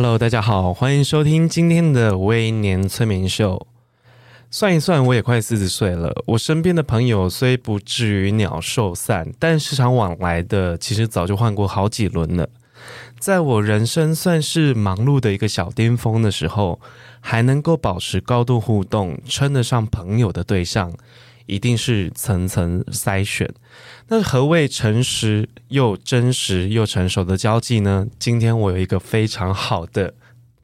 Hello，大家好，欢迎收听今天的微年催眠秀。算一算，我也快四十岁了。我身边的朋友虽不至于鸟兽散，但时常往来的，其实早就换过好几轮了。在我人生算是忙碌的一个小巅峰的时候，还能够保持高度互动，称得上朋友的对象，一定是层层筛选。那何谓诚实又真实又成熟的交际呢？今天我有一个非常好的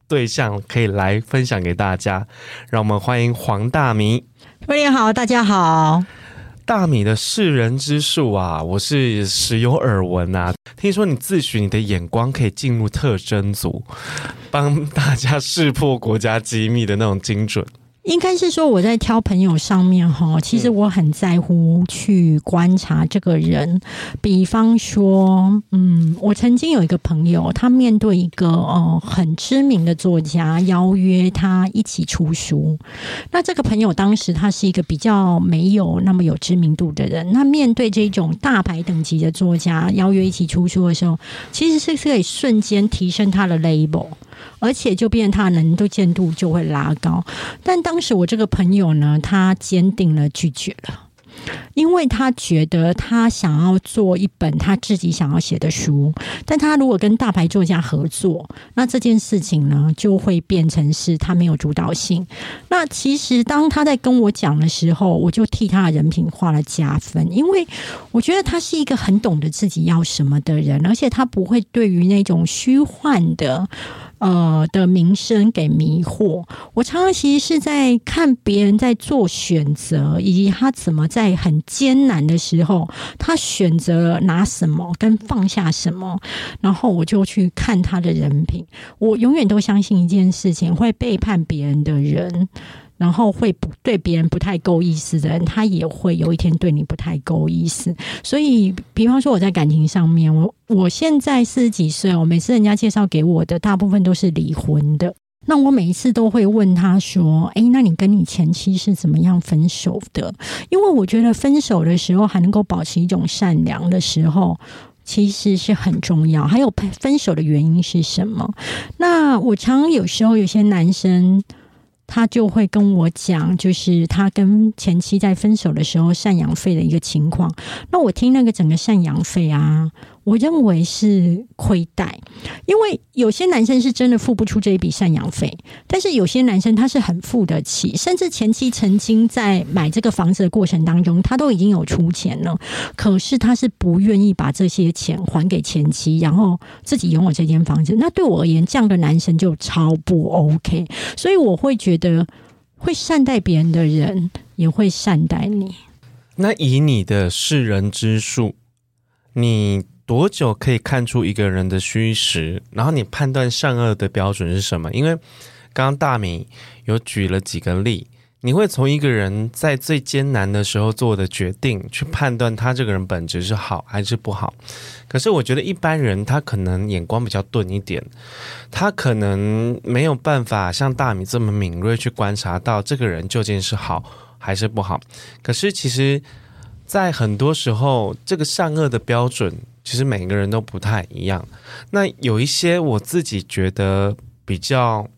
对象可以来分享给大家，让我们欢迎黄大米。欢迎好，大家好。大米的识人之术啊，我是时有耳闻啊。听说你自诩你的眼光可以进入特征组，帮大家识破国家机密的那种精准。应该是说我在挑朋友上面哈，其实我很在乎去观察这个人。比方说，嗯，我曾经有一个朋友，他面对一个呃很知名的作家邀约他一起出书。那这个朋友当时他是一个比较没有那么有知名度的人，那面对这种大牌等级的作家邀约一起出书的时候，其实是可以瞬间提升他的 label。而且就变他能度见度就会拉高，但当时我这个朋友呢，他坚定了拒绝了。因为他觉得他想要做一本他自己想要写的书，但他如果跟大牌作家合作，那这件事情呢就会变成是他没有主导性。那其实当他在跟我讲的时候，我就替他的人品画了加分，因为我觉得他是一个很懂得自己要什么的人，而且他不会对于那种虚幻的呃的名声给迷惑。我常常其实是在看别人在做选择，以及他怎么在。很艰难的时候，他选择拿什么跟放下什么，然后我就去看他的人品。我永远都相信一件事情：会背叛别人的人，然后会不对别人不太够意思的人，他也会有一天对你不太够意思。所以，比方说我在感情上面，我我现在四十几岁，我每次人家介绍给我的，大部分都是离婚的。那我每一次都会问他说：“诶，那你跟你前妻是怎么样分手的？”因为我觉得分手的时候还能够保持一种善良的时候，其实是很重要。还有分手的原因是什么？那我常常有时候有些男生。他就会跟我讲，就是他跟前妻在分手的时候赡养费的一个情况。那我听那个整个赡养费啊，我认为是亏待，因为有些男生是真的付不出这一笔赡养费，但是有些男生他是很付得起，甚至前妻曾经在买这个房子的过程当中，他都已经有出钱了，可是他是不愿意把这些钱还给前妻，然后自己拥有这间房子。那对我而言，这样的男生就超不 OK，所以我会觉得。会善待别人的人，也会善待你。那以你的世人之术，你多久可以看出一个人的虚实？然后你判断善恶的标准是什么？因为刚刚大米有举了几个例。你会从一个人在最艰难的时候做的决定去判断他这个人本质是好还是不好。可是我觉得一般人他可能眼光比较钝一点，他可能没有办法像大米这么敏锐去观察到这个人究竟是好还是不好。可是其实，在很多时候，这个善恶的标准其实每个人都不太一样。那有一些我自己觉得比较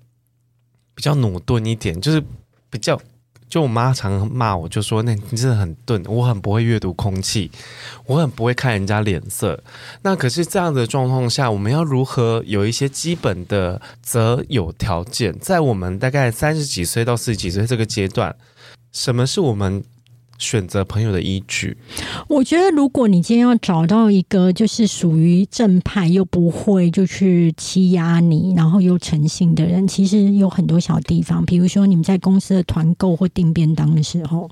比较努钝一点，就是比较。就我妈常骂我，就说：“那你真的很钝，我很不会阅读空气，我很不会看人家脸色。”那可是这样的状况下，我们要如何有一些基本的择友条件？在我们大概三十几岁到四十几岁这个阶段，什么是我们？选择朋友的依据，我觉得如果你今天要找到一个就是属于正派又不会就去欺压你，然后又诚信的人，其实有很多小地方。比如说你们在公司的团购或订便当的时候，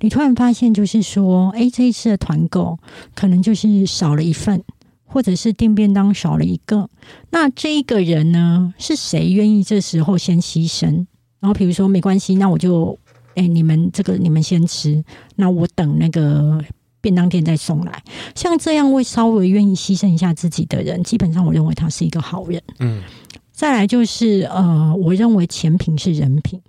你突然发现就是说，哎，这一次的团购可能就是少了一份，或者是订便当少了一个。那这一个人呢，是谁愿意这时候先牺牲？然后比如说没关系，那我就哎、欸，你们这个你们先吃，那我等那个便当店再送来。像这样会稍微愿意牺牲一下自己的人，基本上我认为他是一个好人。嗯，再来就是呃，我认为钱品是人品。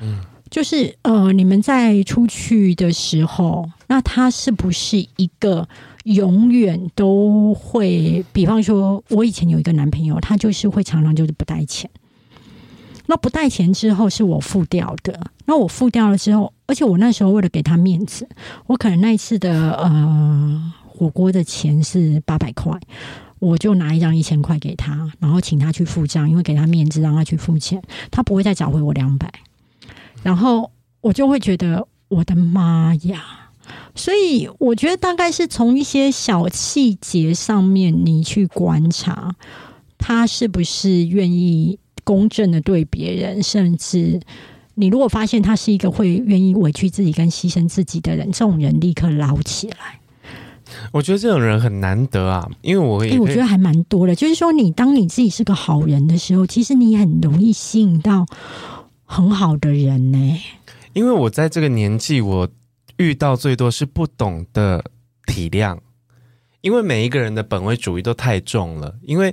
嗯。就是呃，你们在出去的时候，那他是不是一个永远都会？比方说，我以前有一个男朋友，他就是会常常就是不带钱。那不带钱之后是我付掉的。那我付掉了之后，而且我那时候为了给他面子，我可能那一次的呃火锅的钱是八百块，我就拿一张一千块给他，然后请他去付账，因为给他面子让他去付钱，他不会再找回我两百。然后我就会觉得，我的妈呀！所以我觉得大概是从一些小细节上面，你去观察他是不是愿意公正的对别人，甚至你如果发现他是一个会愿意委屈自己跟牺牲自己的人，这种人立刻捞起来。我觉得这种人很难得啊，因为我也、欸、我觉得还蛮多的。就是说，你当你自己是个好人的时候，其实你很容易吸引到。很好的人呢、欸，因为我在这个年纪，我遇到最多是不懂得体谅，因为每一个人的本位主义都太重了。因为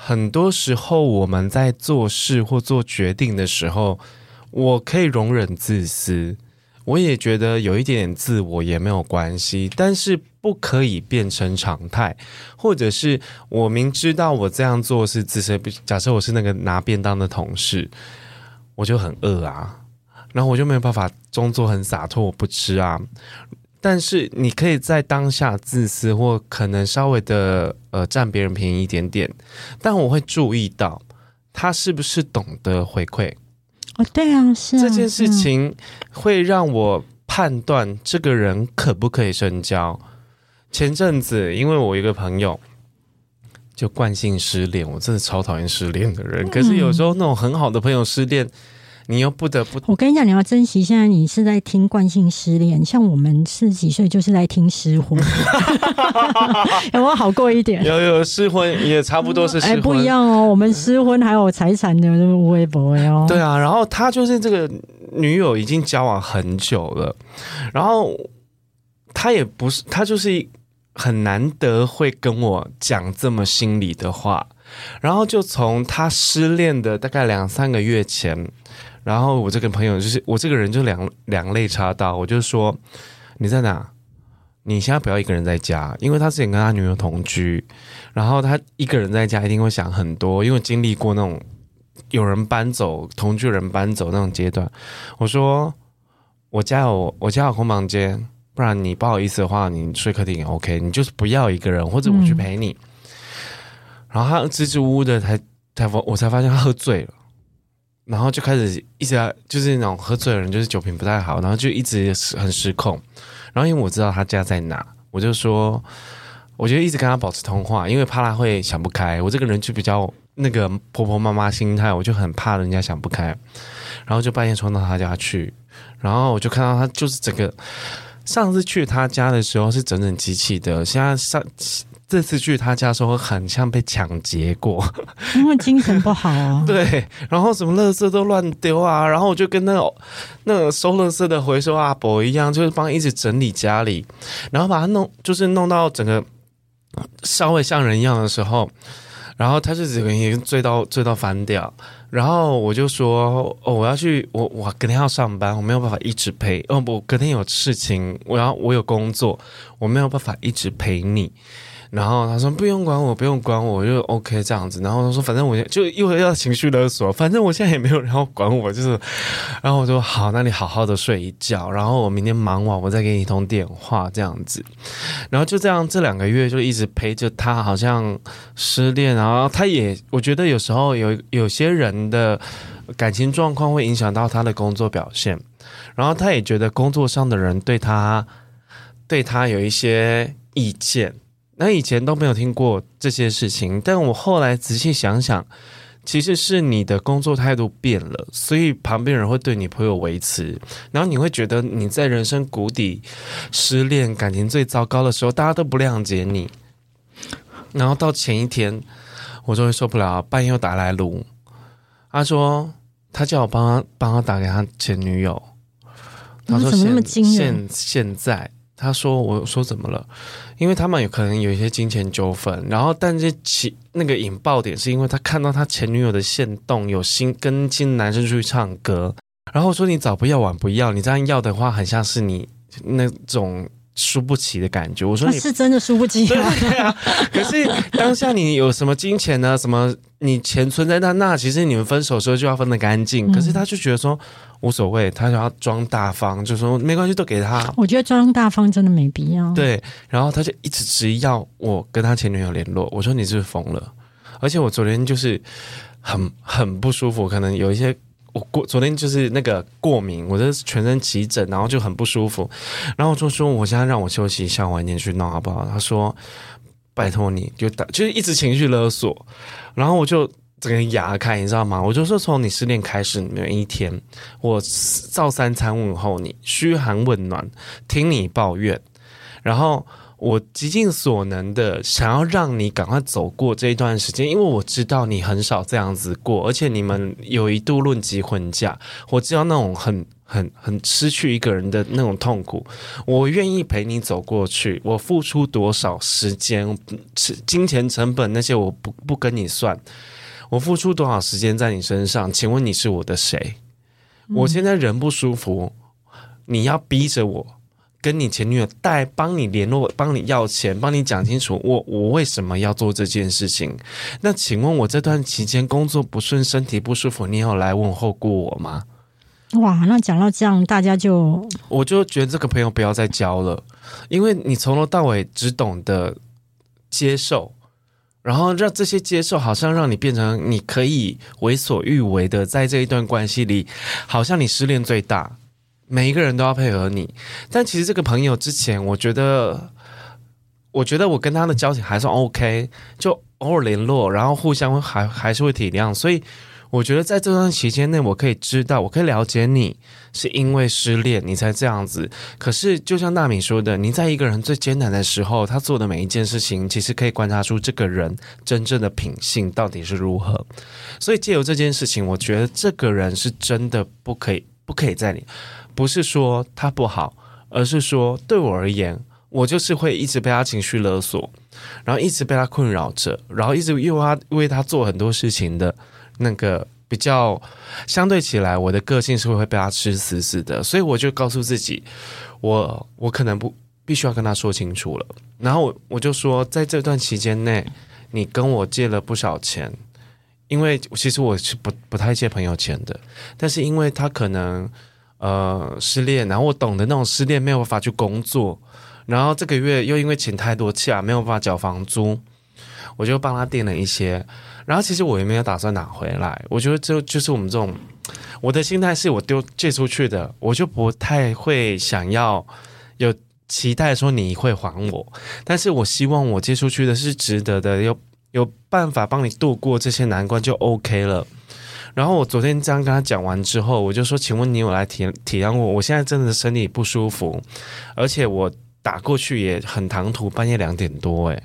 很多时候我们在做事或做决定的时候，我可以容忍自私，我也觉得有一点点自我也没有关系，但是不可以变成常态，或者是我明知道我这样做是自私。假设我是那个拿便当的同事。我就很饿啊，然后我就没有办法装作很洒脱，我不吃啊。但是你可以在当下自私，或可能稍微的呃占别人便宜一点点，但我会注意到他是不是懂得回馈。哦，对啊，是啊，这件事情会让我判断这个人可不可以深交。前阵子，因为我一个朋友。就惯性失恋，我真的超讨厌失恋的人。可是有时候那种很好的朋友失恋，你又不得不……我跟你讲，你要珍惜。现在你是在听惯性失恋，像我们四十几岁就是在听失婚，有没有好过一点？有有失婚也差不多是失婚，哎，不一样哦。我们失婚还有财产的微博哦。对啊，然后他就是这个女友已经交往很久了，然后他也不是，他就是。很难得会跟我讲这么心里的话，然后就从他失恋的大概两三个月前，然后我这个朋友就是我这个人就两两肋插刀，我就说你在哪？你现在不要一个人在家，因为他之前跟他女友同居，然后他一个人在家一定会想很多，因为经历过那种有人搬走、同居人搬走那种阶段。我说我家有我家有空房间。不然你不好意思的话，你睡客厅也 OK，你就是不要一个人，或者我去陪你。嗯、然后他支支吾吾的才才我才发现他喝醉了，然后就开始一直就是那种喝醉的人，就是酒品不太好，然后就一直很失控。然后因为我知道他家在哪，我就说，我就一直跟他保持通话，因为怕他会想不开。我这个人就比较那个婆婆妈妈心态，我就很怕人家想不开。然后就半夜冲到他家去，然后我就看到他就是整个。上次去他家的时候是整整齐齐的，现在上这次去他家的时候很像被抢劫过，因为精神不好啊。对，然后什么垃圾都乱丢啊，然后我就跟那个那个收垃圾的回收阿伯一样，就是帮他一直整理家里，然后把他弄就是弄到整个稍微像人一样的时候，然后他就整个已经醉到醉到翻掉。然后我就说，哦，我要去，我我隔天要上班，我没有办法一直陪。哦，不，隔天有事情，我要我有工作，我没有办法一直陪你。然后他说不用管我，不用管我，就 OK 这样子。然后他说反正我就又要情绪勒索，反正我现在也没有人要管我，就是。然后我说好，那你好好的睡一觉，然后我明天忙完我再给你通电话这样子。然后就这样这两个月就一直陪着他，好像失恋。然后他也我觉得有时候有有些人的感情状况会影响到他的工作表现，然后他也觉得工作上的人对他对他有一些意见。那以前都没有听过这些事情，但我后来仔细想想，其实是你的工作态度变了，所以旁边人会对你颇有微词，然后你会觉得你在人生谷底、失恋、感情最糟糕的时候，大家都不谅解你。然后到前一天，我终于受不了，半夜又打来卢，他说。他叫我帮他帮他打给他前女友。他说现：“怎么那么惊？现现在，他说我说怎么了？因为他们有可能有一些金钱纠纷，然后但是其那个引爆点是因为他看到他前女友的线动有新跟新男生出去唱歌，然后说你早不要晚不要，你这样要的话，很像是你那种。”输不起的感觉，我说你是真的输不起啊。对啊，可是当下你有什么金钱呢？什么你钱存在那那，其实你们分手的时候就要分得干净。可是他就觉得说无所谓，他想要装大方，就说没关系，都给他。我觉得装大方真的没必要。对，然后他就一直执意要我跟他前女友联络。我说你是不是疯了？而且我昨天就是很很不舒服，可能有一些。我过昨天就是那个过敏，我的全身起疹，然后就很不舒服，然后我就说我现在让我休息一下，晚点去弄好不好？他说拜托你就打，就是一直情绪勒索，然后我就整个牙开，你知道吗？我就是从你失恋开始每一天，我照三餐问候你，嘘寒问暖，听你抱怨，然后。我极尽所能的想要让你赶快走过这一段时间，因为我知道你很少这样子过，而且你们有一度论及婚嫁，我知道那种很很很失去一个人的那种痛苦，我愿意陪你走过去，我付出多少时间、金钱成本那些我不不跟你算，我付出多少时间在你身上？请问你是我的谁？我现在人不舒服，你要逼着我。跟你前女友带帮你联络，帮你要钱，帮你讲清楚我我为什么要做这件事情？那请问我这段期间工作不顺，身体不舒服，你有来问候过我吗？哇，那讲到这样，大家就我就觉得这个朋友不要再交了，因为你从头到尾只懂得接受，然后让这些接受好像让你变成你可以为所欲为的，在这一段关系里，好像你失恋最大。每一个人都要配合你，但其实这个朋友之前，我觉得，我觉得我跟他的交情还算 OK，就偶尔联络，然后互相还还是会体谅，所以我觉得在这段期间内，我可以知道，我可以了解你是因为失恋你才这样子。可是就像娜米说的，你在一个人最艰难的时候，他做的每一件事情，其实可以观察出这个人真正的品性到底是如何。所以借由这件事情，我觉得这个人是真的不可以，不可以在你。不是说他不好，而是说对我而言，我就是会一直被他情绪勒索，然后一直被他困扰着，然后一直为他为他做很多事情的那个比较相对起来，我的个性是会被他吃死死的，所以我就告诉自己，我我可能不必须要跟他说清楚了。然后我我就说，在这段期间内，你跟我借了不少钱，因为其实我是不不太借朋友钱的，但是因为他可能。呃，失恋，然后我懂得那种失恋没有办法去工作，然后这个月又因为请太多假，没有办法缴房租，我就帮他垫了一些。然后其实我也没有打算拿回来，我觉得就就是我们这种，我的心态是我丢借出去的，我就不太会想要有期待说你会还我，但是我希望我借出去的是值得的，有有办法帮你度过这些难关就 OK 了。然后我昨天这样跟他讲完之后，我就说：“请问你有来体体谅我？我现在真的身体不舒服，而且我打过去也很唐突，半夜两点多诶。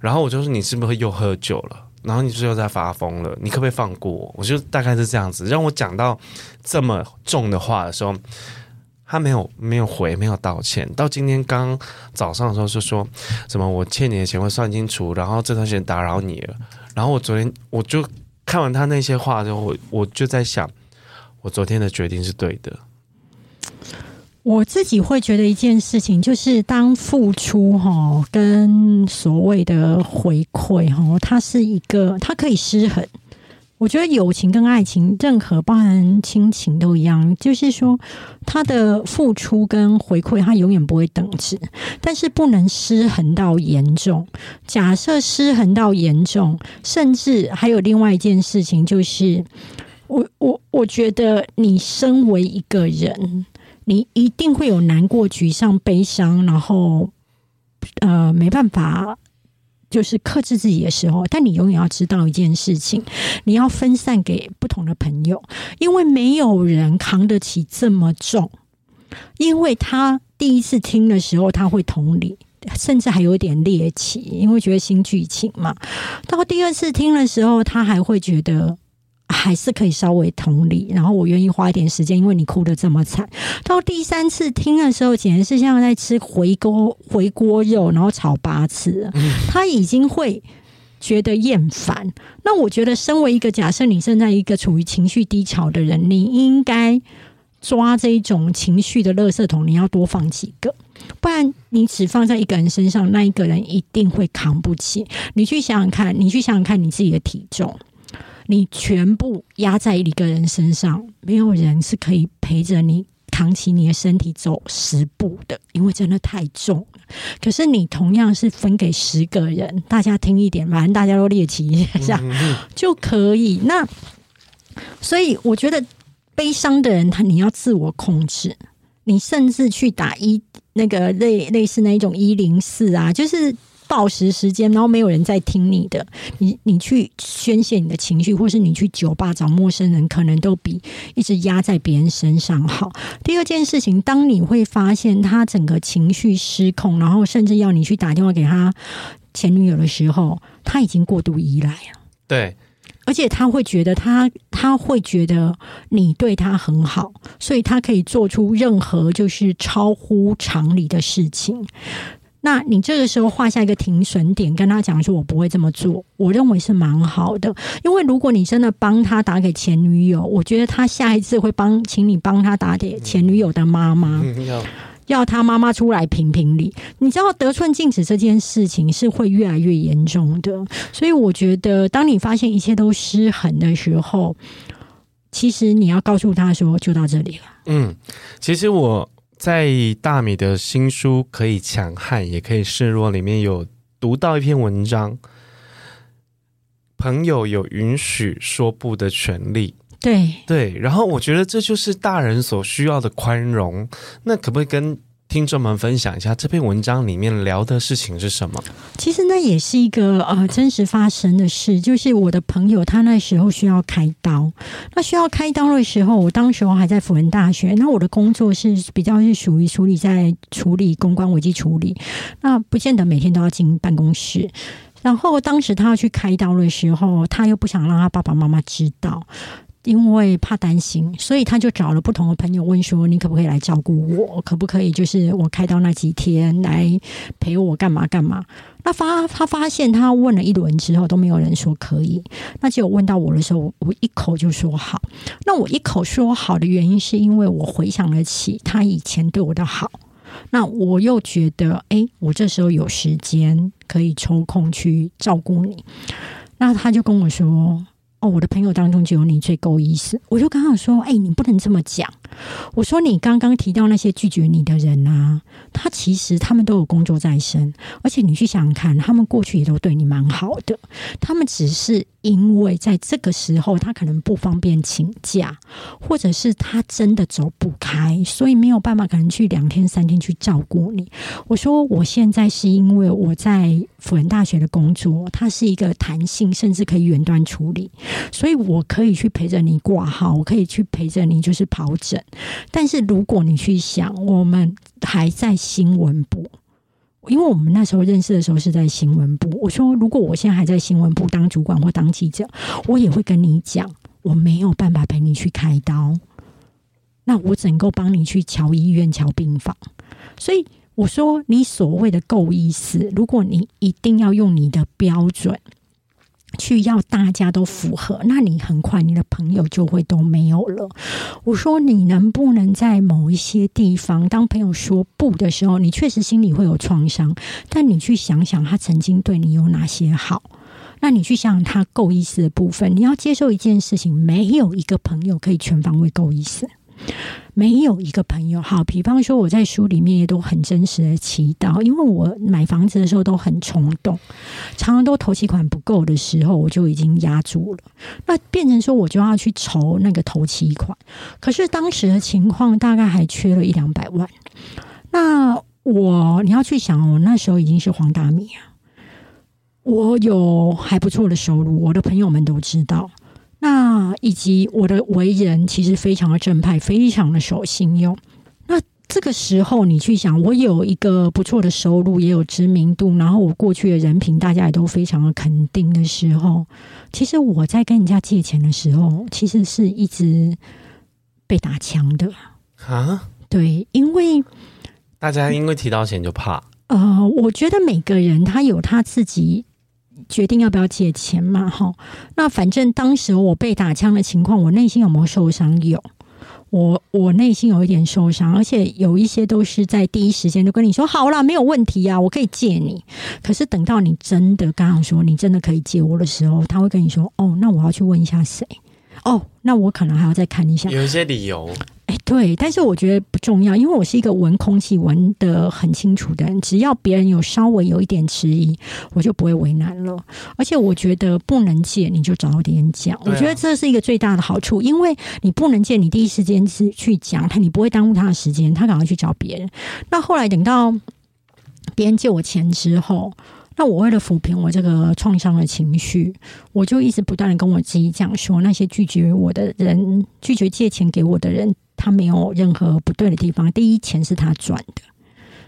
然后我就说：你是不是又喝酒了？然后你是不是又在发疯了？你可不可以放过我？我就大概是这样子。让我讲到这么重的话的时候，他没有没有回，没有道歉。到今天刚早上的时候就说什么我欠你的钱会算清楚，然后这段时间打扰你了。然后我昨天我就。看完他那些话之后，我我就在想，我昨天的决定是对的。我自己会觉得一件事情，就是当付出哈跟所谓的回馈哈，它是一个，它可以失衡。我觉得友情跟爱情，任何包含亲情都一样，就是说，他的付出跟回馈，他永远不会等值，但是不能失衡到严重。假设失衡到严重，甚至还有另外一件事情，就是我我我觉得，你身为一个人，你一定会有难过、沮丧、悲伤，然后呃，没办法。就是克制自己的时候，但你永远要知道一件事情，你要分散给不同的朋友，因为没有人扛得起这么重。因为他第一次听的时候，他会同理，甚至还有点猎奇，因为觉得新剧情嘛。到第二次听的时候，他还会觉得还是可以稍微同理，然后我愿意花一点时间，因为你哭得这么惨。到第三次听的时候，简直是像在吃回锅回锅肉，然后炒八次，他已经会觉得厌烦。那我觉得，身为一个假设你正在一个处于情绪低潮的人，你应该抓这一种情绪的垃圾桶，你要多放几个，不然你只放在一个人身上，那一个人一定会扛不起。你去想想看，你去想想看你自己的体重。你全部压在一个人身上，没有人是可以陪着你扛起你的身体走十步的，因为真的太重了。可是你同样是分给十个人，大家听一点，反正大家都猎奇一下就可以。那所以我觉得悲伤的人，他你要自我控制，你甚至去打一那个类类似那种一零四啊，就是。报时时间，然后没有人在听你的，你你去宣泄你的情绪，或是你去酒吧找陌生人，可能都比一直压在别人身上好。第二件事情，当你会发现他整个情绪失控，然后甚至要你去打电话给他前女友的时候，他已经过度依赖了。对，而且他会觉得他他会觉得你对他很好，所以他可以做出任何就是超乎常理的事情。那你这个时候画下一个停损点，跟他讲说：“我不会这么做。”我认为是蛮好的，因为如果你真的帮他打给前女友，我觉得他下一次会帮，请你帮他打给前女友的妈妈，要他妈妈出来评评理。你知道得寸进尺这件事情是会越来越严重的，所以我觉得，当你发现一切都失衡的时候，其实你要告诉他说：“就到这里了。”嗯，其实我。在大米的新书《可以强悍，也可以示弱》里面有读到一篇文章，朋友有允许说不的权利。对对，然后我觉得这就是大人所需要的宽容。那可不可以跟听众们分享一下这篇文章里面聊的事情是什么？其实那也是一个呃真实发生的事，就是我的朋友他那时候需要开刀，那需要开刀的时候，我当时候还在辅仁大学，那我的工作是比较是属于处理在处理公关危机处理，那不见得每天都要进办公室。然后当时他要去开刀的时候，他又不想让他爸爸妈妈知道。因为怕担心，所以他就找了不同的朋友问说：“你可不可以来照顾我？可不可以就是我开刀那几天来陪我干嘛干嘛？”那发他发现他问了一轮之后都没有人说可以，那只有问到我的时候，我一口就说好。那我一口说好的原因是因为我回想得起他以前对我的好，那我又觉得哎，我这时候有时间可以抽空去照顾你，那他就跟我说。哦，我的朋友当中就有你最够意思，我就刚好说，哎，你不能这么讲。我说你刚刚提到那些拒绝你的人啊，他其实他们都有工作在身，而且你去想想看，他们过去也都对你蛮好的，他们只是。因为在这个时候，他可能不方便请假，或者是他真的走不开，所以没有办法，可能去两天三天去照顾你。我说我现在是因为我在辅仁大学的工作，它是一个弹性，甚至可以远端处理，所以我可以去陪着你挂号，我可以去陪着你就是跑诊。但是如果你去想，我们还在新闻部。因为我们那时候认识的时候是在新闻部，我说如果我现在还在新闻部当主管或当记者，我也会跟你讲，我没有办法陪你去开刀，那我只能够帮你去瞧医院、瞧病房。所以我说，你所谓的够意思，如果你一定要用你的标准。去要大家都符合，那你很快你的朋友就会都没有了。我说你能不能在某一些地方，当朋友说不的时候，你确实心里会有创伤，但你去想想他曾经对你有哪些好，那你去想想他够意思的部分，你要接受一件事情，没有一个朋友可以全方位够意思。没有一个朋友好，比方说我在书里面也都很真实的祈祷，因为我买房子的时候都很冲动，常常都头期款不够的时候，我就已经压住了，那变成说我就要去筹那个头期款，可是当时的情况大概还缺了一两百万，那我你要去想，我那时候已经是黄大米啊，我有还不错的收入，我的朋友们都知道。那以及我的为人其实非常的正派，非常的守信用。那这个时候你去想，我有一个不错的收入，也有知名度，然后我过去的人品大家也都非常的肯定的时候，其实我在跟人家借钱的时候，其实是一直被打枪的啊。对，因为大家因为提到钱就怕。呃，我觉得每个人他有他自己决定要不要借钱嘛，哈。那反正当时我被打枪的情况，我内心有没有受伤？有。我我内心有一点受伤，而且有一些都是在第一时间就跟你说好了，没有问题啊，我可以借你。可是等到你真的刚刚说你真的可以借我的时候，他会跟你说哦，那我要去问一下谁？哦，那我可能还要再看一下，有一些理由。哎，对，但是我觉得不重要，因为我是一个闻空气闻得很清楚的人，只要别人有稍微有一点迟疑，我就不会为难了。而且我觉得不能借，你就早点讲，我觉得这是一个最大的好处，因为你不能借，你第一时间是去讲他，你不会耽误他的时间，他赶快去找别人。那后来等到别人借我钱之后。那我为了抚平我这个创伤的情绪，我就一直不断的跟我自己讲说，那些拒绝我的人，拒绝借钱给我的人，他没有任何不对的地方。第一，钱是他赚的，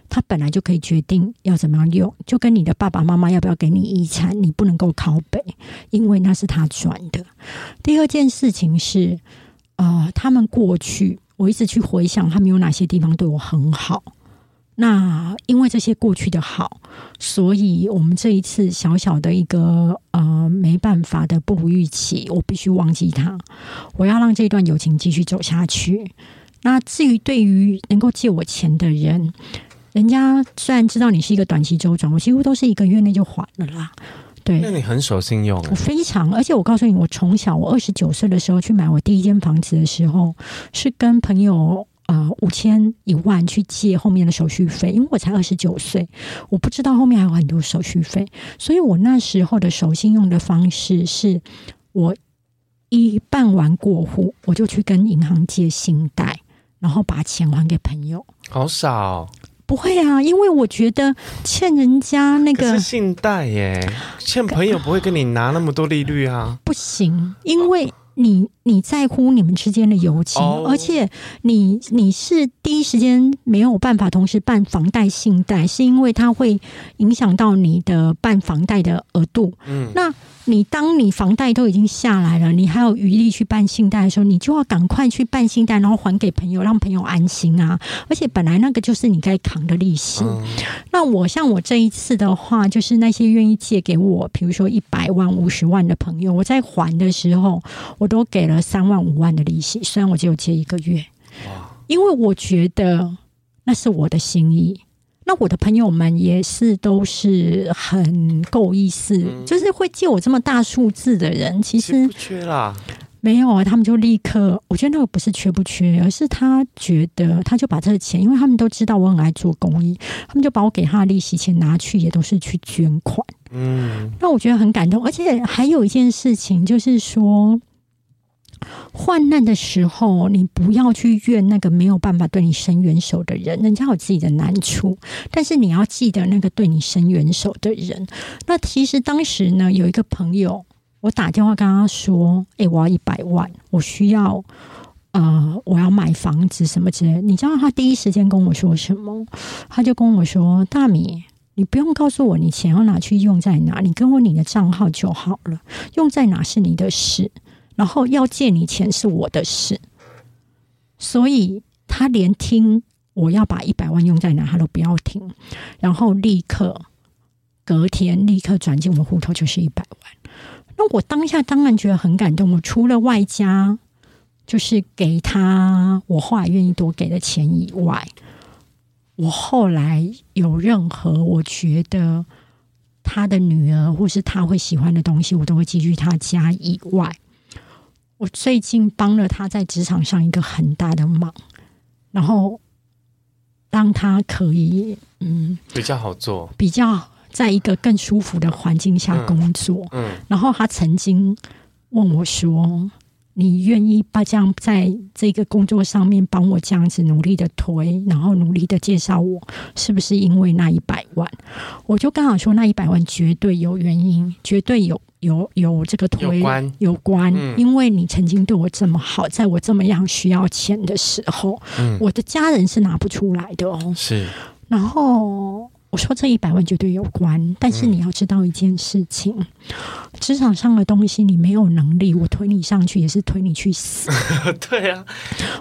他本来就可以决定要怎么样用，就跟你的爸爸妈妈要不要给你遗产，你不能够靠北，因为那是他赚的。第二件事情是，呃，他们过去，我一直去回想他们有哪些地方对我很好。那因为这些过去的好，所以我们这一次小小的一个呃没办法的不如预期，我必须忘记他。我要让这段友情继续走下去。那至于对于能够借我钱的人，人家虽然知道你是一个短期周转，我几乎都是一个月内就还了啦。对，那你很守信用，我非常。而且我告诉你，我从小我二十九岁的时候去买我第一间房子的时候，是跟朋友。啊、呃，五千一万去借后面的手续费，因为我才二十九岁，我不知道后面还有很多手续费，所以我那时候的守信用的方式是，我一办完过户，我就去跟银行借信贷，然后把钱还给朋友。好少？不会啊，因为我觉得欠人家那个是信贷耶，欠朋友不会跟你拿那么多利率啊。不行，因为。你你在乎你们之间的友情，oh. 而且你你是第一时间没有办法同时办房贷、信贷，是因为它会影响到你的办房贷的额度。嗯，那。你当你房贷都已经下来了，你还有余力去办信贷的时候，你就要赶快去办信贷，然后还给朋友，让朋友安心啊！而且本来那个就是你该扛的利息。嗯、那我像我这一次的话，就是那些愿意借给我，比如说一百万、五十万的朋友，我在还的时候，我都给了三万、五万的利息，虽然我只有借一个月，因为我觉得那是我的心意。那我的朋友们也是都是很够意思，嗯、就是会借我这么大数字的人，其实不缺啦，没有啊，他们就立刻，我觉得那个不是缺不缺，而是他觉得他就把这个钱，因为他们都知道我很爱做公益，他们就把我给他的利息钱拿去，也都是去捐款。嗯，那我觉得很感动，而且还有一件事情就是说。患难的时候，你不要去怨那个没有办法对你伸援手的人，人家有自己的难处。但是你要记得那个对你伸援手的人。那其实当时呢，有一个朋友，我打电话跟他说：“诶，我要一百万，我需要，呃，我要买房子什么之类。”你知道他第一时间跟我说什么？他就跟我说：“大米，你不用告诉我你钱要拿去用在哪，你跟我你的账号就好了，用在哪是你的事。”然后要借你钱是我的事，所以他连听我要把一百万用在哪，他都不要听，然后立刻隔天立刻转进我户头就是一百万。那我当下当然觉得很感动，我除了外加就是给他我后来愿意多给的钱以外，我后来有任何我觉得他的女儿或是他会喜欢的东西，我都会寄去他家以外。我最近帮了他在职场上一个很大的忙，然后让他可以嗯比较好做，比较在一个更舒服的环境下工作。嗯，嗯，然后他曾经问我说：“你愿意把这样在这个工作上面帮我这样子努力的推，然后努力的介绍我，是不是因为那一百万？我就刚好说那一百万绝对有原因，绝对有有有这个推有关，有关，嗯，因为你曾经对我这么好，在我这么样需要钱的时候，嗯，我的家人是拿不出来的哦。是，然后。我说这一百万绝对有关，但是你要知道一件事情：职、嗯、场上的东西你没有能力，我推你上去也是推你去死。对啊，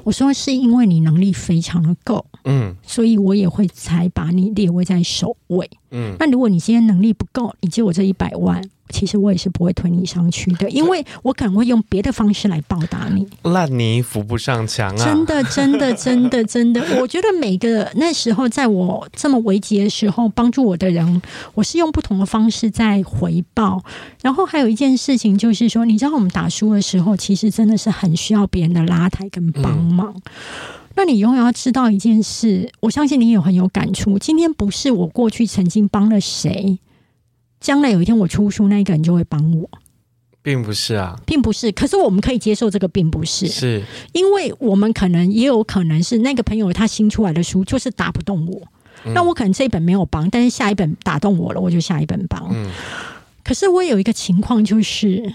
我说是因为你能力非常的够，嗯，所以我也会才把你列位在首位，嗯。那如果你今天能力不够，你借我这一百万。其实我也是不会推你上去的，因为我可能会用别的方式来报答你。烂泥扶不上墙啊！真的，真的，真的，真的，我觉得每个那时候在我这么危急的时候帮助我的人，我是用不同的方式在回报。然后还有一件事情就是说，你知道我们打输的时候，其实真的是很需要别人的拉抬跟帮忙。嗯。那你永远要知道一件事，我相信你也很有感触。今天不是我过去曾经帮了谁。将来有一天我出书，那一个人就会帮我，并不是啊，并不是。可是我们可以接受这个，并不是，是。因为我们可能也有可能是那个朋友他新出来的书就是打不动我，嗯、那我可能这一本没有帮，但是下一本打动我了，我就下一本帮。嗯，可是我有一个情况就是，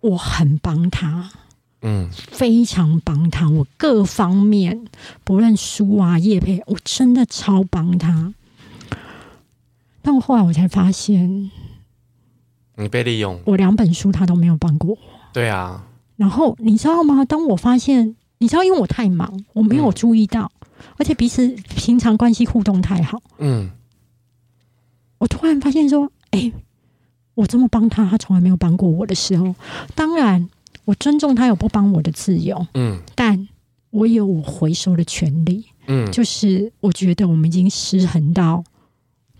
我很帮他，嗯，非常帮他，我各方面不论书啊、业配，我真的超帮他。但后来我才发现，你被利用。我两本书他都没有帮过我。对啊。然后你知道吗？当我发现，你知道，因为我太忙，我没有注意到，嗯、而且彼此平常关系互动太好。嗯。我突然发现说，哎、欸，我这么帮他，他从来没有帮过我的时候，当然我尊重他有不帮我的自由。嗯。但我有我回收的权利。嗯。就是我觉得我们已经失衡到。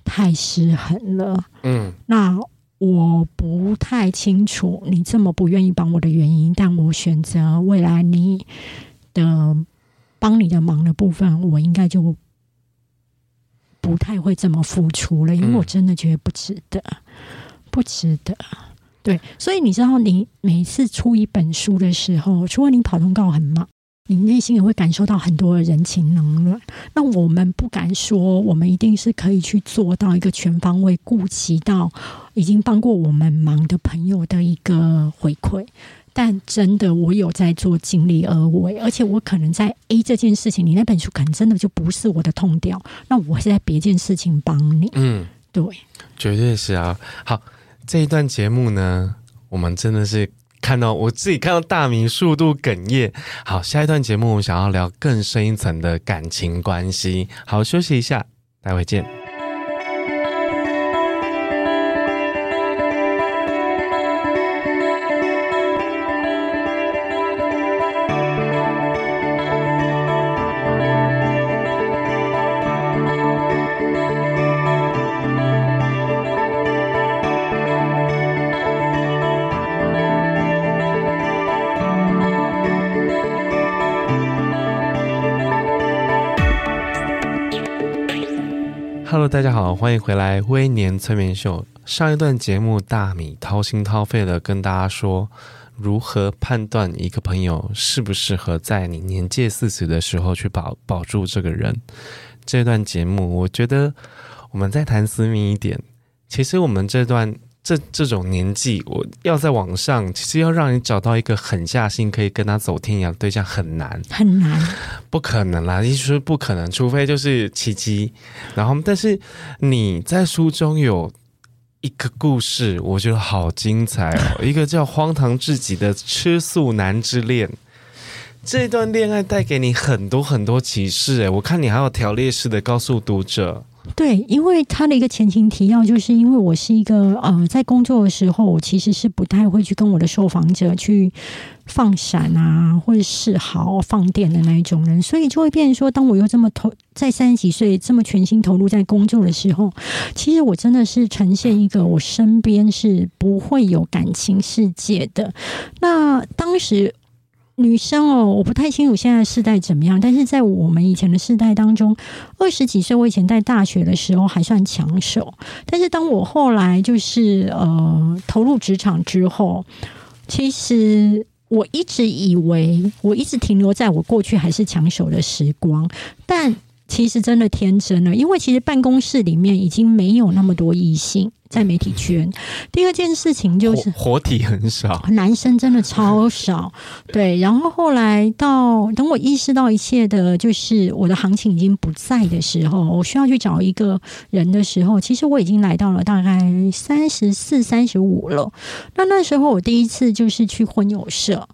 太失衡了，嗯，那我不太清楚你这么不愿意帮我的原因，但我选择未来你的帮你的忙的部分，我应该就不太会这么付出了，因为我真的觉得不值得，不值得。对，所以你知道，你每次出一本书的时候，除了你跑通告很忙。你内心也会感受到很多的人情冷暖。那我们不敢说，我们一定是可以去做到一个全方位顾及到已经帮过我们忙的朋友的一个回馈。但真的，我有在做尽力而为，而且我可能在 A 这件事情，你那本书可能真的就不是我的痛调，那我是在别件事情帮你。嗯，对，绝对是啊。好，这一段节目呢，我们真的是。看到我自己看到大明数度哽咽。好，下一段节目我想要聊更深一层的感情关系。好，休息一下，待会见。大家好，欢迎回来《微年催眠秀》。上一段节目，大米掏心掏肺的跟大家说，如何判断一个朋友适不适合在你年届四十的时候去保保住这个人。这段节目，我觉得我们再谈私密一点。其实我们这段。这这种年纪，我要在网上，其实要让你找到一个狠下心可以跟他走天涯的对象很难，很难，不可能啦！你说不可能，除非就是奇迹。然后，但是你在书中有一个故事，我觉得好精彩哦，一个叫荒唐至极的吃素男之恋。这段恋爱带给你很多很多启示，诶，我看你还有条列式的告诉读者。对，因为他的一个前情提要，就是因为我是一个呃，在工作的时候，我其实是不太会去跟我的受访者去放闪啊，或者示好放电的那一种人，所以就会变成说，当我又这么投在三十几岁这么全心投入在工作的时候，其实我真的是呈现一个我身边是不会有感情世界的。那当时。女生哦，我不太清楚现在世代怎么样，但是在我们以前的世代当中，二十几岁，我以前在大学的时候还算抢手，但是当我后来就是呃投入职场之后，其实我一直以为，我一直停留在我过去还是抢手的时光，但。其实真的天真了，因为其实办公室里面已经没有那么多异性在媒体圈。第二件事情就是活体很少，男生真的超少。对，然后后来到等我意识到一切的，就是我的行情已经不在的时候，我需要去找一个人的时候，其实我已经来到了大概三十四、三十五了。那那时候我第一次就是去婚友社。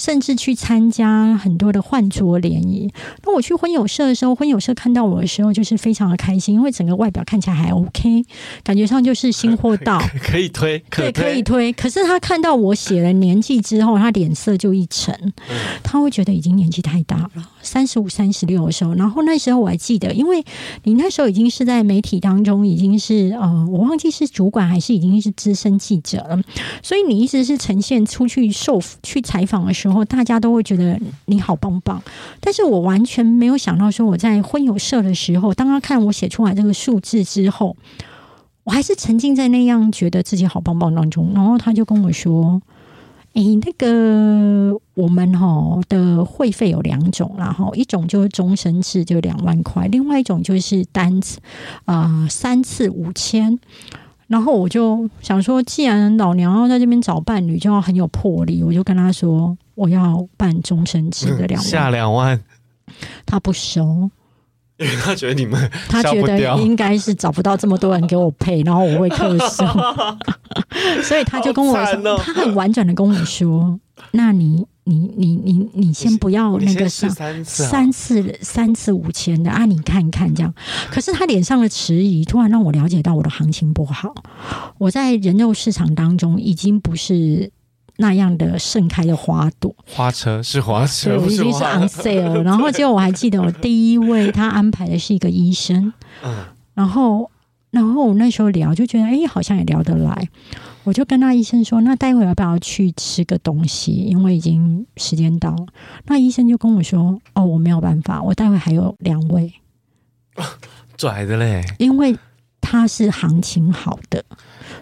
甚至去参加很多的换桌联谊。那我去婚友社的时候，婚友社看到我的时候，就是非常的开心，因为整个外表看起来还 OK，感觉上就是新货到，可以推，可对，可以推。可是他看到我写了年纪之后，他脸色就一沉，他会觉得已经年纪太大了，三十五、三十六的时候。然后那时候我还记得，因为你那时候已经是在媒体当中，已经是呃，我忘记是主管还是已经是资深记者了，所以你一直是呈现出去受去采访的时候。然后大家都会觉得你好棒棒，但是我完全没有想到说我在婚友社的时候，当他看我写出来这个数字之后，我还是沉浸在那样觉得自己好棒棒当中。然后他就跟我说：“哎，那个我们哈的会费有两种，然后一种就是终身制，就两万块；另外一种就是单次啊、呃、三次五千。”然后我就想说，既然老娘要在这边找伴侣，就要很有魄力，我就跟他说。我要办终身制的两万，下两万，他不收，因为他觉得你们他觉得应该是找不到这么多人给我配，然后我会特收，所以他就跟我说，他很婉转的跟我说，那你你你你你先不要那个上三次三次三次五千的啊，你看看这样，可是他脸上的迟疑，突然让我了解到我的行情不好，我在人肉市场当中已经不是。那样的盛开的花朵，花车是花车，对，已经是 on sale。然后结果我还记得，我第一位他安排的是一个医生，嗯，然后然后我那时候聊就觉得，哎，好像也聊得来，我就跟那医生说，那待会要不要去吃个东西？因为已经时间到了。那医生就跟我说，哦，我没有办法，我待会还有两位，拽的嘞，因为他是行情好的，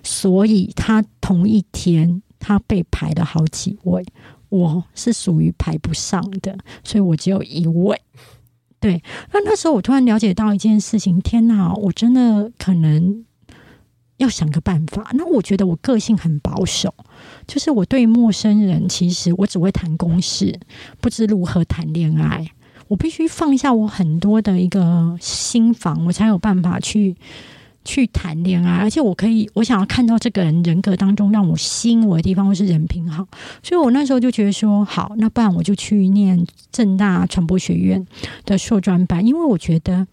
所以他同一天。他被排了好几位，我是属于排不上的，所以我只有一位。对，那那时候我突然了解到一件事情，天哪，我真的可能要想个办法。那我觉得我个性很保守，就是我对陌生人，其实我只会谈公事，不知如何谈恋爱。我必须放下我很多的一个心防，我才有办法去。去谈恋爱，而且我可以，我想要看到这个人人格当中让我吸引我的地方，或是人品好，所以我那时候就觉得说，好，那不然我就去念正大传播学院的硕专班，因为我觉得，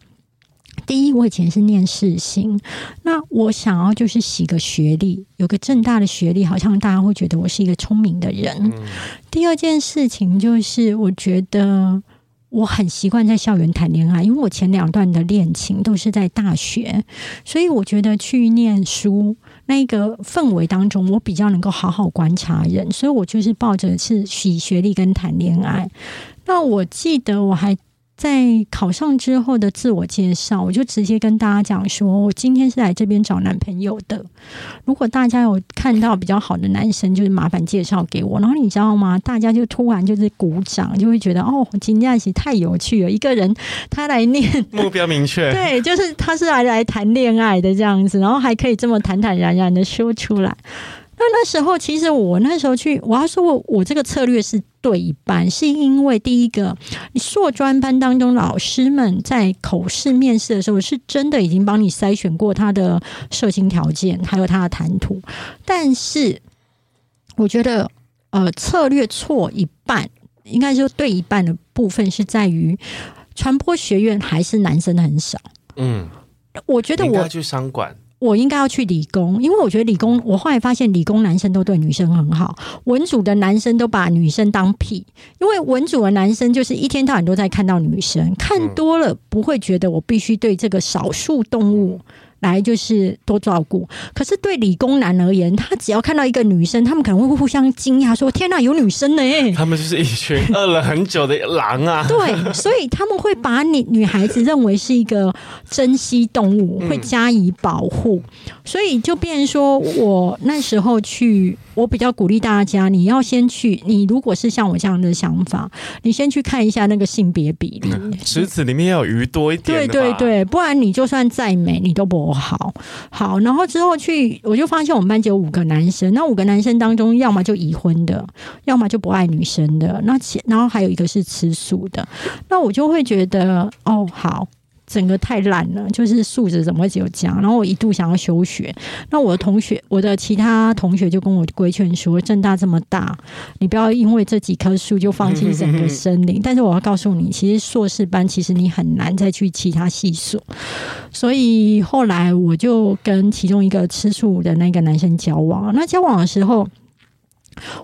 第一，我以前是念世新，那我想要就是洗个学历，有个正大的学历，好像大家会觉得我是一个聪明的人。第二件事情就是，我觉得。我很习惯在校园谈恋爱，因为我前两段的恋情都是在大学，所以我觉得去念书那个氛围当中，我比较能够好好观察人，所以我就是抱着是洗学历跟谈恋爱。那我记得我还。在考上之后的自我介绍，我就直接跟大家讲说，我今天是来这边找男朋友的。如果大家有看到比较好的男生，就是麻烦介绍给我。然后你知道吗？大家就突然就是鼓掌，就会觉得哦，金佳琪太有趣了。一个人 他来念目标明确，对，就是他是来来谈恋爱的这样子，然后还可以这么坦坦然然的说出来。那那时候，其实我那时候去，我要说我我这个策略是对一半，是因为第一个，你硕专班当中老师们在口试面试的时候，是真的已经帮你筛选过他的社经条件，还有他的谈吐。但是，我觉得呃策略错一半，应该说对一半的部分是在于传播学院还是男生很少。嗯，我觉得我要去商管。我应该要去理工，因为我觉得理工，我后来发现理工男生都对女生很好，文组的男生都把女生当屁，因为文组的男生就是一天到晚都在看到女生，看多了不会觉得我必须对这个少数动物来就是多照顾。可是对理工男而言，他只要看到一个女生，他们可能会互相惊讶，说：“天哪，有女生呢！”他们就是一群饿了很久的狼啊！对，所以他们会把你女孩子认为是一个珍稀动物，会加以保护。所以就变成说，我那时候去，我比较鼓励大家，你要先去。你如果是像我这样的想法，你先去看一下那个性别比例，池子里面要有鱼多一点。对对对，不然你就算再美，你都不好。好，然后之后去，我就发现我们班只有五个男生，那五个男生当中，要么就已婚的，要么就不爱女生的，那其然后还有一个是吃素的，那我就会觉得，哦，好。整个太烂了，就是素质怎么会只有这样？然后我一度想要休学，那我的同学，我的其他同学就跟我规劝说：政大这么大，你不要因为这几棵树就放弃整个森林。但是我要告诉你，其实硕士班其实你很难再去其他系所。所以后来我就跟其中一个吃素的那个男生交往。那交往的时候，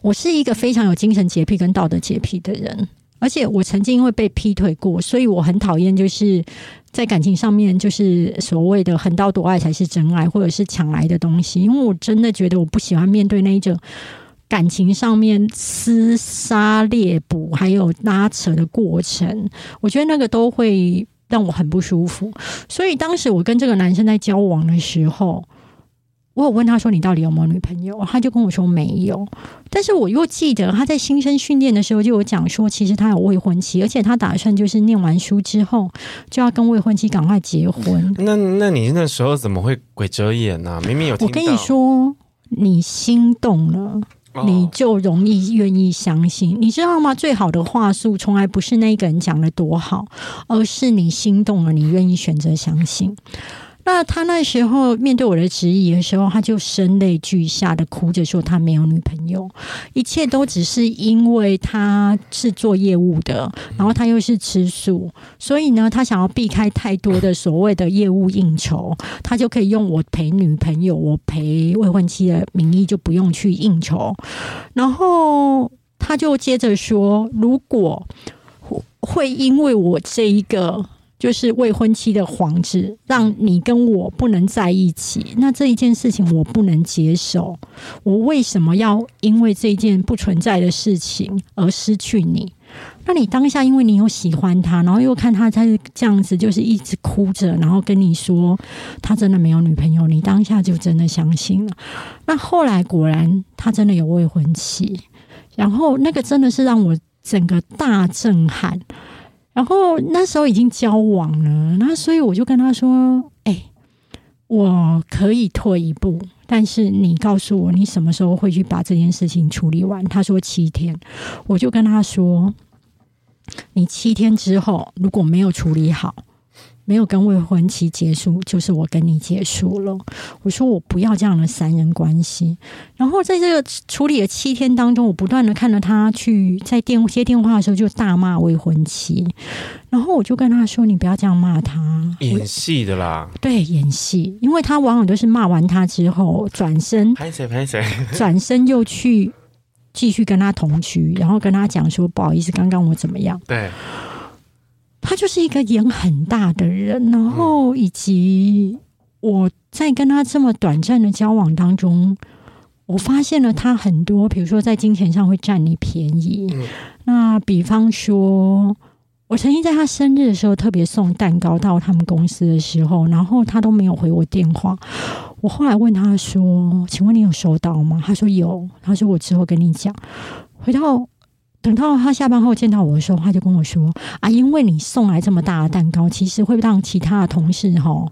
我是一个非常有精神洁癖跟道德洁癖的人。而且我曾经因为被劈腿过，所以我很讨厌就是在感情上面就是所谓的横刀夺爱才是真爱，或者是抢来的东西。因为我真的觉得我不喜欢面对那一种感情上面厮杀猎捕还有拉扯的过程，我觉得那个都会让我很不舒服。所以当时我跟这个男生在交往的时候。我有问他说：“你到底有没有女朋友？”他就跟我说没有。但是我又记得他在新生训练的时候就有讲说，其实他有未婚妻，而且他打算就是念完书之后就要跟未婚妻赶快结婚。那那你那时候怎么会鬼遮眼呢？明明有。我跟你说，你心动了，你就容易愿意相信。你知道吗？最好的话术从来不是那个人讲的多好，而是你心动了，你愿意选择相信。那他那时候面对我的质疑的时候，他就声泪俱下的哭着说他没有女朋友，一切都只是因为他是做业务的，然后他又是吃素，所以呢，他想要避开太多的所谓的业务应酬，他就可以用我陪女朋友、我陪未婚妻的名义，就不用去应酬。然后他就接着说，如果会因为我这一个。就是未婚妻的幌子，让你跟我不能在一起。那这一件事情我不能接受。我为什么要因为这件不存在的事情而失去你？那你当下因为你有喜欢他，然后又看他在这样子，就是一直哭着，然后跟你说他真的没有女朋友，你当下就真的相信了。那后来果然他真的有未婚妻，然后那个真的是让我整个大震撼。然后那时候已经交往了，那所以我就跟他说：“哎、我可以退一步，但是你告诉我你什么时候会去把这件事情处理完？”他说七天，我就跟他说：“你七天之后如果没有处理好。”没有跟未婚妻结束，就是我跟你结束了。我说我不要这样的三人关系。然后在这个处理的七天当中，我不断的看着他去在电接电话的时候就大骂未婚妻。然后我就跟他说：“你不要这样骂他，演戏的啦。”对，演戏，因为他往往都是骂完他之后转身，拍谁拍谁，转身又去继续跟他同居，然后跟他讲说：“不好意思，刚刚我怎么样？”对。他就是一个眼很大的人，然后以及我在跟他这么短暂的交往当中，我发现了他很多，比如说在金钱上会占你便宜。那比方说，我曾经在他生日的时候特别送蛋糕到他们公司的时候，然后他都没有回我电话。我后来问他说：“请问你有收到吗？”他说有。他说：“我之后跟你讲。”回到。等到他下班后见到我的时候，他就跟我说：“啊，因为你送来这么大的蛋糕，其实会让其他的同事哈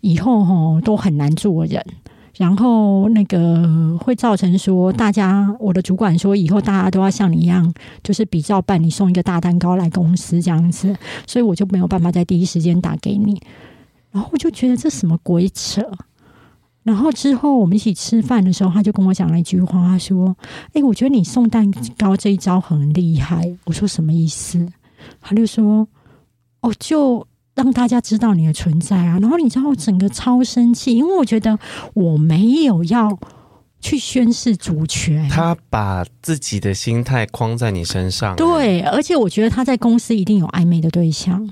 以后哈都很难做人，然后那个会造成说大家，我的主管说以后大家都要像你一样，就是比照办你送一个大蛋糕来公司这样子，所以我就没有办法在第一时间打给你。然后我就觉得这什么鬼扯。”然后之后我们一起吃饭的时候，他就跟我讲了一句话，他说：“哎，我觉得你送蛋糕这一招很厉害。”我说：“什么意思？”他就说：“哦，就让大家知道你的存在啊。”然后你知道我整个超生气，因为我觉得我没有要去宣示主权，他把自己的心态框在你身上。对，而且我觉得他在公司一定有暧昧的对象。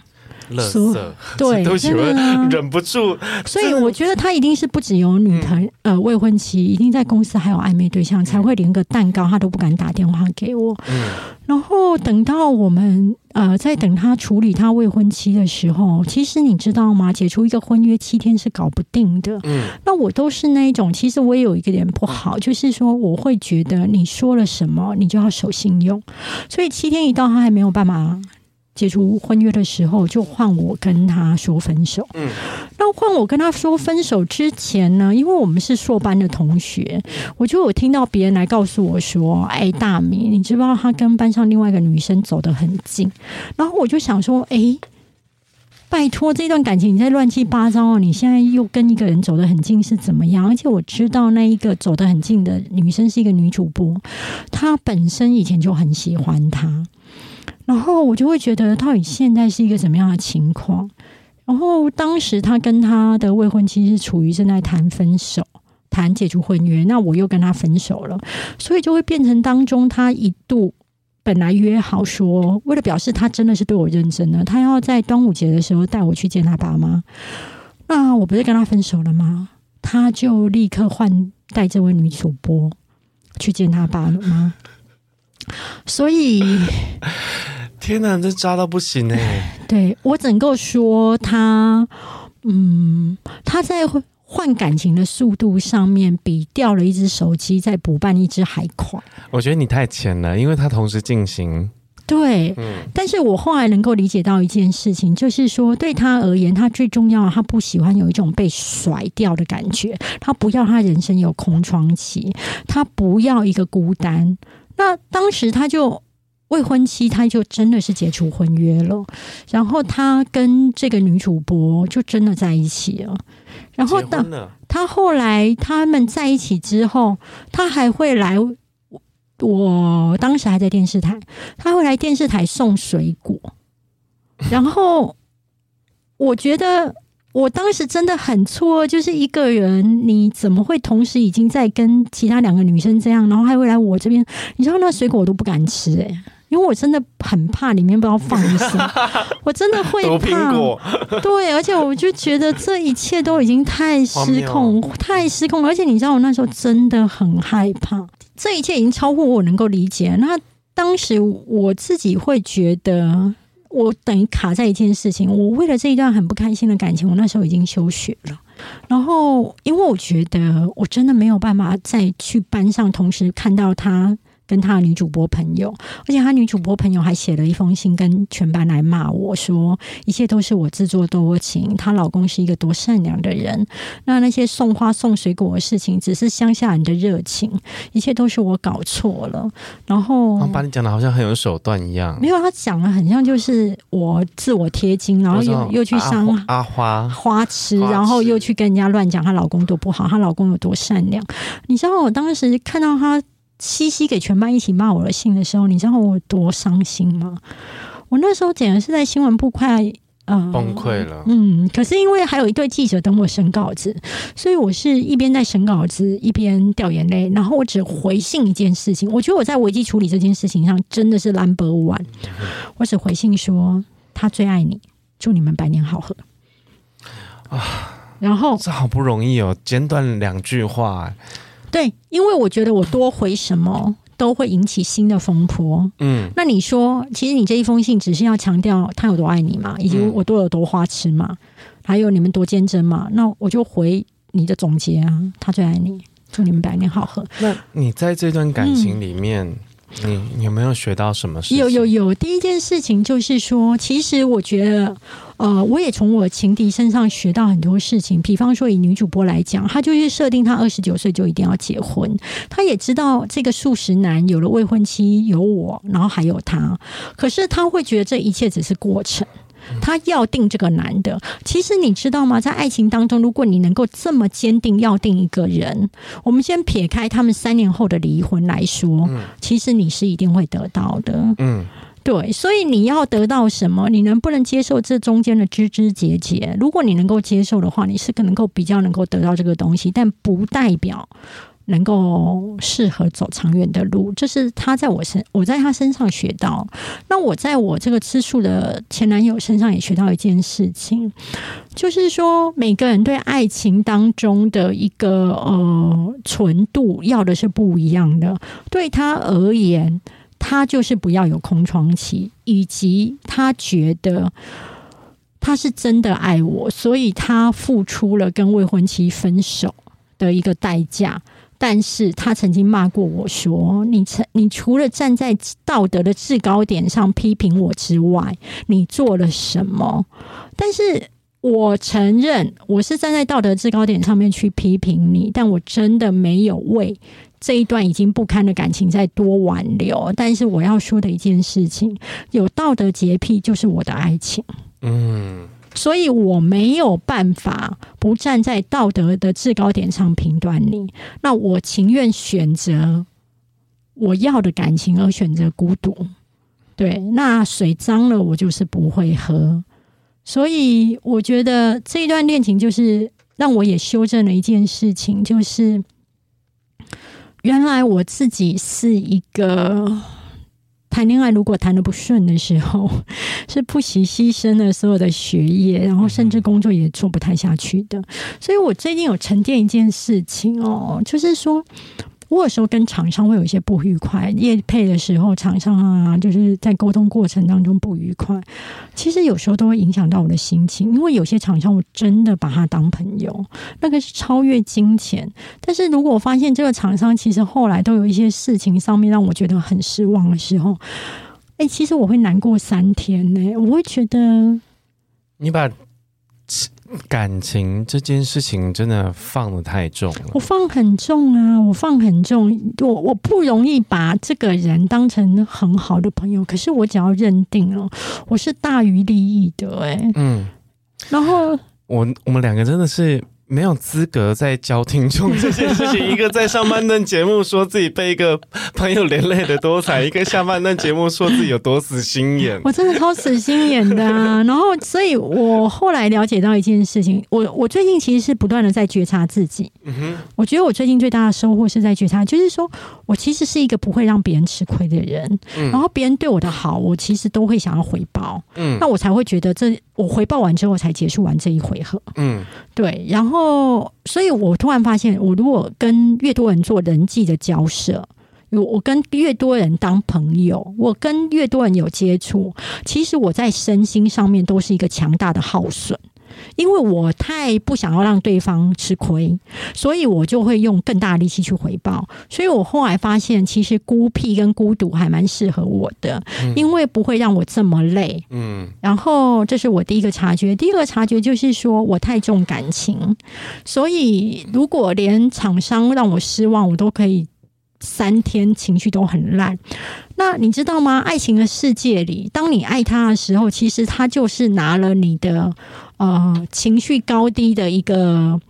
垃圾，对，都喜欢忍不住。所以我觉得他一定是不只有女朋、嗯、呃未婚妻，一定在公司还有暧昧对象，才会连个蛋糕他都不敢打电话给我。嗯，然后等到我们呃在等他处理他未婚妻的时候，其实你知道吗？解除一个婚约七天是搞不定的。嗯，那我都是那一种，其实我也有一个点不好，就是说我会觉得你说了什么，你就要守信用。所以七天一到，他还没有办法。解除婚约的时候，就换我跟他说分手。嗯，那换我跟他说分手之前呢，因为我们是硕班的同学，我就有听到别人来告诉我说：“哎，大米，你知不知道他跟班上另外一个女生走得很近？”然后我就想说：“哎，拜托，这段感情你在乱七八糟哦！你现在又跟一个人走得很近是怎么样？而且我知道那一个走得很近的女生是一个女主播，她本身以前就很喜欢他。”然后我就会觉得，到底现在是一个什么样的情况？然后当时他跟他的未婚妻是处于正在谈分手、谈解除婚约，那我又跟他分手了，所以就会变成当中他一度本来约好说，为了表示他真的是对我认真的，他要在端午节的时候带我去见他爸妈。那我不是跟他分手了吗？他就立刻换带这位女主播去见他爸妈，所以。天哪，这渣到不行哎！对，我只能够说他，嗯，他在换感情的速度上面，比掉了一只手机再补办一只还快。我觉得你太浅了，因为他同时进行。对，嗯，但是我后来能够理解到一件事情，就是说对他而言，他最重要，他不喜欢有一种被甩掉的感觉，他不要他人生有空窗期，他不要一个孤单。那当时他就。未婚妻，他就真的是解除婚约了，然后他跟这个女主播就真的在一起了。然后当他后来他们在一起之后，他还会来，我当时还在电视台，他会来电视台送水果。然后我觉得我当时真的很错，就是一个人，你怎么会同时已经在跟其他两个女生这样，然后还会来我这边？你知道那水果我都不敢吃诶、欸。因为我真的很怕里面不知道放什么，我真的会怕。对，而且我就觉得这一切都已经太失控，太失控了。而且你知道，我那时候真的很害怕，这一切已经超乎我能够理解。那当时我自己会觉得，我等于卡在一件事情。我为了这一段很不开心的感情，我那时候已经休学了。然后，因为我觉得我真的没有办法再去班上同时看到他。跟他的女主播朋友，而且他女主播朋友还写了一封信，跟全班来骂我说，一切都是我自作多情，她老公是一个多善良的人，那那些送花送水果的事情，只是乡下人的热情，一切都是我搞错了。然后把你讲的好像很有手段一样，没有，他讲的很像就是我自我贴金，然后又又去伤阿花花痴，然后又去跟人家乱讲她老公多不好，她老公有多善良。你知道我当时看到他。西西给全班一起骂我的信的时候，你知道我多伤心吗？我那时候简直是在新闻部快呃崩溃了。嗯，可是因为还有一对记者等我审稿子，所以我是一边在审稿子一边掉眼泪。然后我只回信一件事情，我觉得我在危机处理这件事情上真的是 number one。我只回信说他最爱你，祝你们百年好合啊。然后这好不容易哦，简短两句话。对，因为我觉得我多回什么都会引起新的风波。嗯，那你说，其实你这一封信只是要强调他有多爱你嘛，以及我多有多花痴嘛，还有你们多坚贞嘛？那我就回你的总结啊，他最爱你，祝你们百年好合。那你在这段感情里面，嗯、你，有没有学到什么？有有有，第一件事情就是说，其实我觉得。呃，我也从我情敌身上学到很多事情。比方说，以女主播来讲，她就是设定她二十九岁就一定要结婚。她也知道这个素食男有了未婚妻，有我，然后还有他。可是她会觉得这一切只是过程，她要定这个男的。其实你知道吗？在爱情当中，如果你能够这么坚定要定一个人，我们先撇开他们三年后的离婚来说，其实你是一定会得到的。嗯。对，所以你要得到什么？你能不能接受这中间的枝枝节节？如果你能够接受的话，你是可能够比较能够得到这个东西，但不代表能够适合走长远的路，这是他在我身，我在他身上学到。那我在我这个吃素的前男友身上也学到一件事情，就是说每个人对爱情当中的一个呃纯度要的是不一样的。对他而言，他就是不要有空窗期，以及他觉得他是真的爱我，所以他付出了跟未婚妻分手的一个代价。但是他曾经骂过我说：“你曾你除了站在道德的制高点上批评我之外，你做了什么？”但是我承认我是站在道德制高点上面去批评你，但我真的没有为这一段已经不堪的感情再多挽留。但是我要说的一件事情，有道德洁癖就是我的爱情。嗯。所以我没有办法不站在道德的制高点上评断你，那我情愿选择我要的感情，而选择孤独。对，那水脏了，我就是不会喝。所以我觉得这一段恋情就是让我也修正了一件事情，就是原来我自己是一个。谈恋爱如果谈的不顺的时候，是不惜牺牲了所有的学业，然后甚至工作也做不太下去的。所以我最近有沉淀一件事情哦，就是说。我有时候跟厂商会有一些不愉快，业配的时候，厂商啊，就是在沟通过程当中不愉快。其实有时候都会影响到我的心情，因为有些厂商我真的把他当朋友，那个是超越金钱。但是如果我发现这个厂商其实后来都有一些事情上面让我觉得很失望的时候，哎，其实我会难过三天呢。我会觉得你把。感情这件事情真的放的太重了，我放很重啊，我放很重，我我不容易把这个人当成很好的朋友，可是我只要认定了，我是大于利益的，哎，嗯，然后我我们两个真的是。没有资格在教听众这件事情。一个在上半段节目说自己被一个朋友连累的多惨，一个下半段节目说自己有多死心眼。我真的超死心眼的啊！然后，所以我后来了解到一件事情，我我最近其实是不断的在觉察自己。嗯哼，我觉得我最近最大的收获是在觉察，就是说我其实是一个不会让别人吃亏的人。嗯，然后别人对我的好，我其实都会想要回报。嗯，那我才会觉得这我回报完之后才结束完这一回合。嗯，对，然后。哦，所以我突然发现，我如果跟越多人做人际的交涉，我我跟越多人当朋友，我跟越多人有接触，其实我在身心上面都是一个强大的耗损。因为我太不想要让对方吃亏，所以我就会用更大的力气去回报。所以我后来发现，其实孤僻跟孤独还蛮适合我的，因为不会让我这么累。嗯，然后这是我第一个察觉。第二个察觉就是说我太重感情，所以如果连厂商让我失望，我都可以三天情绪都很烂。那你知道吗？爱情的世界里，当你爱他的时候，其实他就是拿了你的。呃，情绪高低的一个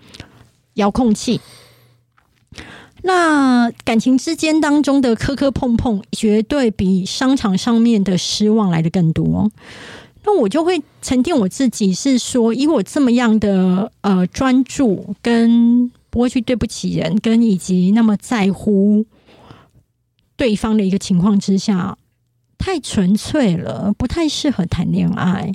遥控器。那感情之间当中的磕磕碰碰，绝对比商场上面的失望来的更多。那我就会沉淀我自己，是说，以我这么样的呃专注，跟不会去对不起人，跟以及那么在乎对方的一个情况之下。太纯粹了，不太适合谈恋爱，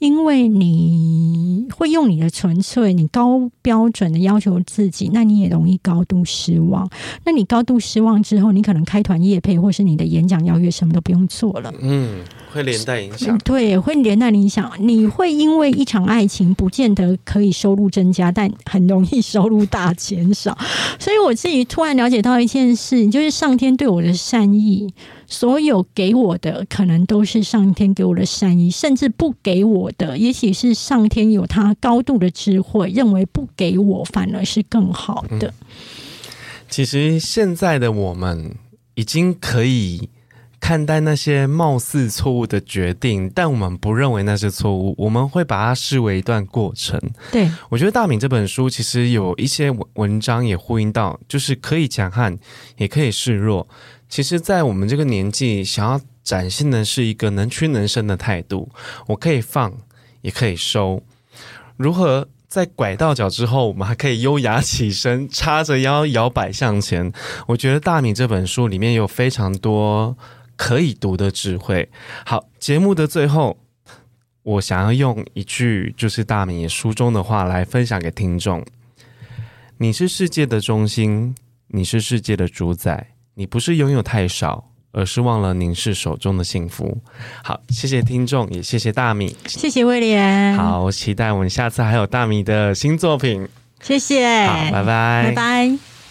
因为你会用你的纯粹，你高标准的要求自己，那你也容易高度失望。那你高度失望之后，你可能开团夜配或是你的演讲邀约什么都不用做了。嗯，会连带影响。对，会连带影响。你会因为一场爱情，不见得可以收入增加，但很容易收入大减少。所以我自己突然了解到一件事，就是上天对我的善意。所有给我的可能都是上天给我的善意，甚至不给我的，也许是上天有他高度的智慧，认为不给我反而是更好的。嗯，其实现在的我们已经可以看待那些貌似错误的决定，但我们不认为那是错误，我们会把它视为一段过程。对，我觉得大敏这本书其实有一些文文章也呼应到，就是可以强悍，也可以示弱。其实，在我们这个年纪，想要展现的是一个能屈能伸的态度。我可以放，也可以收。如何在拐到脚之后，我们还可以优雅起身，叉着腰摇摆向前。我觉得大米这本书里面有非常多可以读的智慧。好，节目的最后，我想要用一句就是大米书中的话来分享给听众：你是世界的中心，你是世界的主宰，你不是拥有太少。而是忘了凝视手中的幸福。好，谢谢听众，也谢谢大米，谢谢威廉。好，期待我们下次还有大米的新作品。谢谢，好，拜拜，拜拜。